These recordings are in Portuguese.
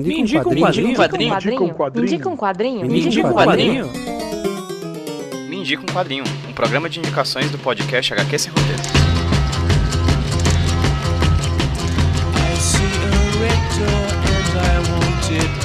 Me indica um quadrinho. Me indica um quadrinho. Me indica um quadrinho. Me indica um quadrinho. Me indica um quadrinho. Um programa de indicações do podcast HQ Sem Roteiro. I see a red door and I want it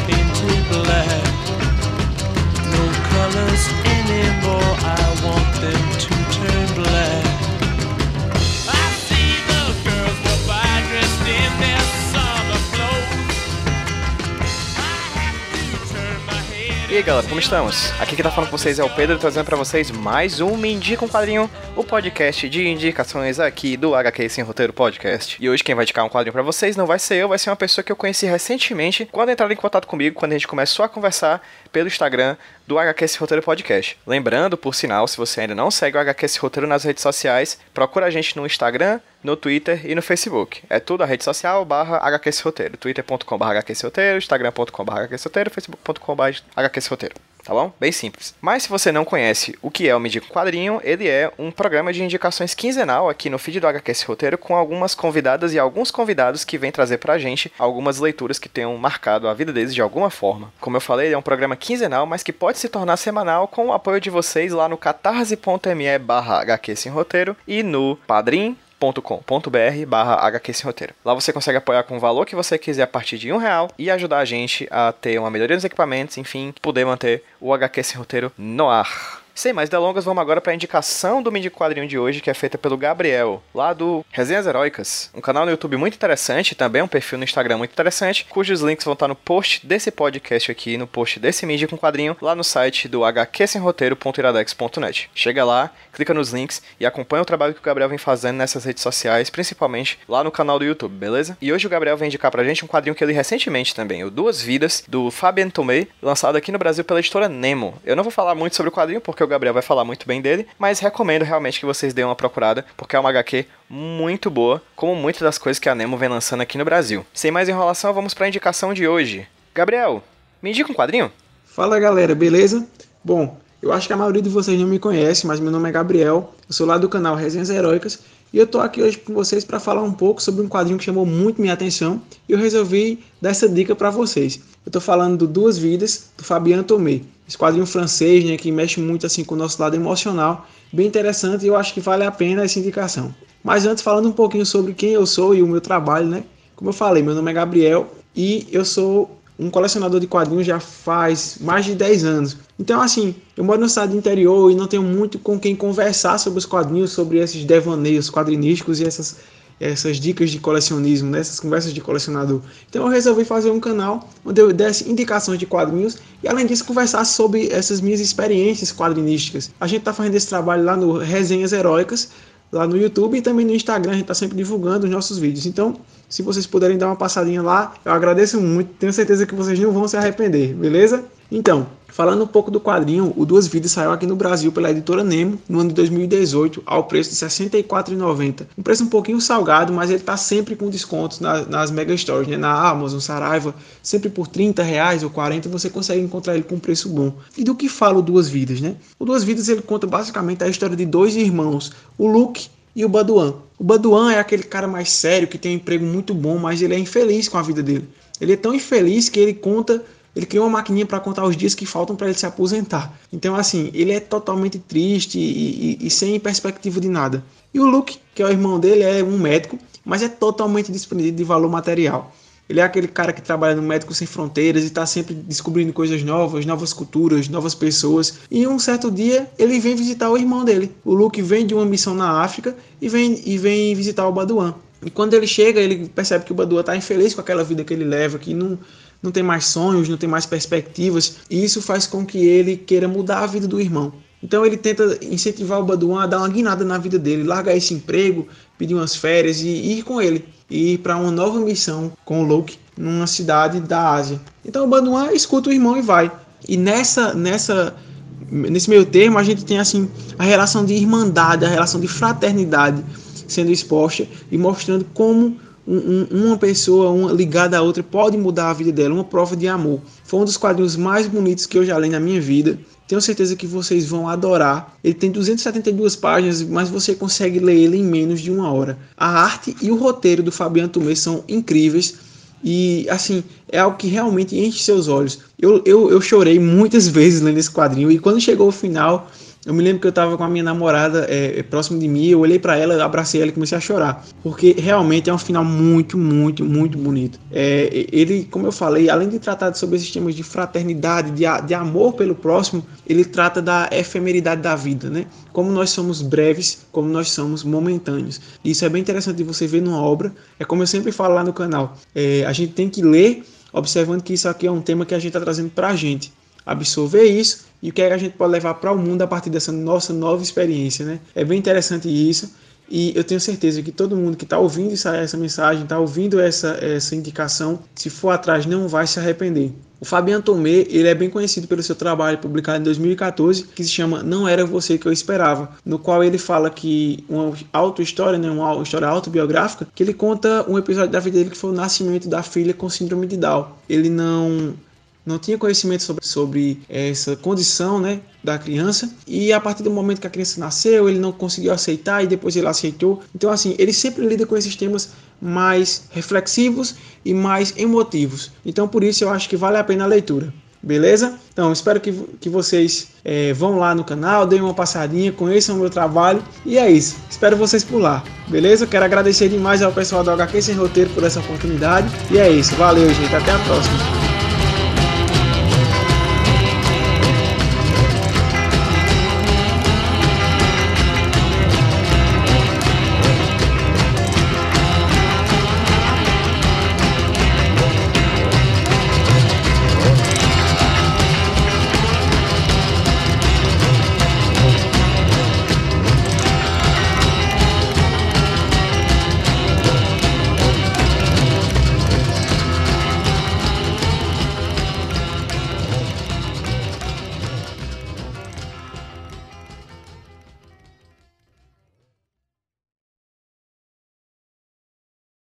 aí galera, como estamos? Aqui quem tá falando com vocês é o Pedro, trazendo pra vocês mais um Me Indica um Quadrinho, o podcast de indicações aqui do HQ Sem Roteiro Podcast. E hoje quem vai indicar um quadrinho pra vocês não vai ser eu, vai ser uma pessoa que eu conheci recentemente, quando entraram em contato comigo, quando a gente começou a conversar pelo Instagram do HQ Sem Roteiro Podcast. Lembrando, por sinal, se você ainda não segue o HQ Sem Roteiro nas redes sociais, procura a gente no Instagram, no Twitter e no Facebook. É tudo a rede social barra HQ Sem Roteiro. twitter.com barra Roteiro, instagram.com barra Roteiro, facebook.com barra Roteiro. Tá bom? Bem simples. Mas se você não conhece o que é o Medico Quadrinho, ele é um programa de indicações quinzenal aqui no feed do HQ Sem Roteiro com algumas convidadas e alguns convidados que vêm trazer pra gente algumas leituras que tenham marcado a vida deles de alguma forma. Como eu falei, ele é um programa quinzenal, mas que pode se tornar semanal com o apoio de vocês lá no catarse.me barra Roteiro e no Padrim com.br barra HQ Sem Roteiro. Lá você consegue apoiar com o valor que você quiser a partir de um real e ajudar a gente a ter uma melhoria nos equipamentos, enfim, poder manter o HQ Sem Roteiro no ar. Sem mais delongas, vamos agora para a indicação do mini quadrinho de hoje, que é feita pelo Gabriel, lá do Resenhas Heróicas, um canal no YouTube muito interessante, também um perfil no Instagram muito interessante, cujos links vão estar no post desse podcast aqui, no post desse mídia com quadrinho, lá no site do hqsemroteiro.iradex.net. Chega lá, clica nos links e acompanha o trabalho que o Gabriel vem fazendo nessas redes sociais, principalmente lá no canal do YouTube, beleza? E hoje o Gabriel vem indicar pra gente um quadrinho que eu li recentemente também, o Duas Vidas, do Fabien Tomei, lançado aqui no Brasil pela editora Nemo. Eu não vou falar muito sobre o quadrinho, porque o Gabriel vai falar muito bem dele, mas recomendo realmente que vocês deem uma procurada, porque é uma HQ muito boa, como muitas das coisas que a Nemo vem lançando aqui no Brasil. Sem mais enrolação, vamos para a indicação de hoje. Gabriel, me indica um quadrinho? Fala galera, beleza? Bom, eu acho que a maioria de vocês não me conhece, mas meu nome é Gabriel, eu sou lá do canal Resenhas Heróicas e eu tô aqui hoje com vocês para falar um pouco sobre um quadrinho que chamou muito minha atenção e eu resolvi dar essa dica para vocês. Eu tô falando do Duas Vidas, do Fabien Tomé. Esse quadrinho francês, né, que mexe muito assim com o nosso lado emocional, bem interessante e eu acho que vale a pena essa indicação. Mas antes falando um pouquinho sobre quem eu sou e o meu trabalho, né? Como eu falei, meu nome é Gabriel e eu sou um colecionador de quadrinhos já faz mais de 10 anos. Então, assim, eu moro no estado interior e não tenho muito com quem conversar sobre os quadrinhos, sobre esses devaneios quadrinísticos e essas, essas dicas de colecionismo, né? essas conversas de colecionador. Então, eu resolvi fazer um canal onde eu desse indicações de quadrinhos e, além disso, conversar sobre essas minhas experiências quadrinísticas. A gente está fazendo esse trabalho lá no Resenhas Heróicas, lá no YouTube e também no Instagram, a gente está sempre divulgando os nossos vídeos. Então, se vocês puderem dar uma passadinha lá, eu agradeço muito. Tenho certeza que vocês não vão se arrepender, beleza? Então, falando um pouco do quadrinho, o Duas Vidas saiu aqui no Brasil pela editora Nemo no ano de 2018 ao preço de R$ 64,90. Um preço um pouquinho salgado, mas ele está sempre com descontos nas, nas mega stores, né? na Amazon, Saraiva, sempre por 30 reais ou 40 você consegue encontrar ele com um preço bom. E do que fala o Duas Vidas, né? O Duas Vidas ele conta basicamente a história de dois irmãos, o Luke e o Baduan. O Baduan é aquele cara mais sério que tem um emprego muito bom, mas ele é infeliz com a vida dele. Ele é tão infeliz que ele conta, ele criou uma maquininha para contar os dias que faltam para ele se aposentar. Então assim, ele é totalmente triste e, e, e sem perspectiva de nada. E o Luke, que é o irmão dele, é um médico, mas é totalmente desprendido de valor material. Ele é aquele cara que trabalha no Médicos Sem Fronteiras e está sempre descobrindo coisas novas, novas culturas, novas pessoas. E um certo dia ele vem visitar o irmão dele. O Luke vem de uma missão na África e vem, e vem visitar o Baduan. E quando ele chega, ele percebe que o Baduan está infeliz com aquela vida que ele leva, que não, não tem mais sonhos, não tem mais perspectivas. E isso faz com que ele queira mudar a vida do irmão. Então ele tenta incentivar o Baduan a dar uma guinada na vida dele, largar esse emprego, pedir umas férias e ir com ele e ir para uma nova missão com o Luke numa cidade da Ásia. Então o Baduan escuta o irmão e vai. E nessa nessa nesse meio termo a gente tem assim a relação de irmandade, a relação de fraternidade sendo exposta e mostrando como um, um, uma pessoa uma ligada à outra pode mudar a vida dela, uma prova de amor. Foi um dos quadrinhos mais bonitos que eu já li na minha vida. Tenho certeza que vocês vão adorar. Ele tem 272 páginas, mas você consegue ler ele em menos de uma hora. A arte e o roteiro do Fabiano Tomé são incríveis. E, assim, é algo que realmente enche seus olhos. Eu, eu, eu chorei muitas vezes lendo esse quadrinho, e quando chegou o final, eu me lembro que eu estava com a minha namorada é, próximo de mim, eu olhei para ela, abracei ela e comecei a chorar. Porque realmente é um final muito, muito, muito bonito. É, ele, como eu falei, além de tratar sobre esses temas de fraternidade, de, de amor pelo próximo, ele trata da efemeridade da vida, né? Como nós somos breves, como nós somos momentâneos. Isso é bem interessante de você ver numa obra. É como eu sempre falo lá no canal. É, a gente tem que ler observando que isso aqui é um tema que a gente está trazendo para a gente absorver isso e o que, é que a gente pode levar para o mundo a partir dessa nossa nova experiência, né? É bem interessante isso e eu tenho certeza que todo mundo que está ouvindo essa, essa mensagem, está ouvindo essa, essa indicação, se for atrás não vai se arrepender. O Fabiano Tomé, ele é bem conhecido pelo seu trabalho publicado em 2014, que se chama Não Era Você Que Eu Esperava, no qual ele fala que uma auto-história, né, uma história autobiográfica, que ele conta um episódio da vida dele que foi o nascimento da filha com síndrome de Down. Ele não não tinha conhecimento sobre, sobre essa condição né, da criança. E a partir do momento que a criança nasceu ele não conseguiu aceitar e depois ele aceitou. Então assim ele sempre lida com esses temas mais reflexivos e mais emotivos. Então por isso eu acho que vale a pena a leitura beleza? Então espero que, que vocês é, vão lá no canal deem uma passadinha conheçam o meu trabalho. E é isso. Espero vocês por lá beleza? Quero agradecer demais ao pessoal do HQ sem roteiro por essa oportunidade. E é isso. Valeu gente. Até a próxima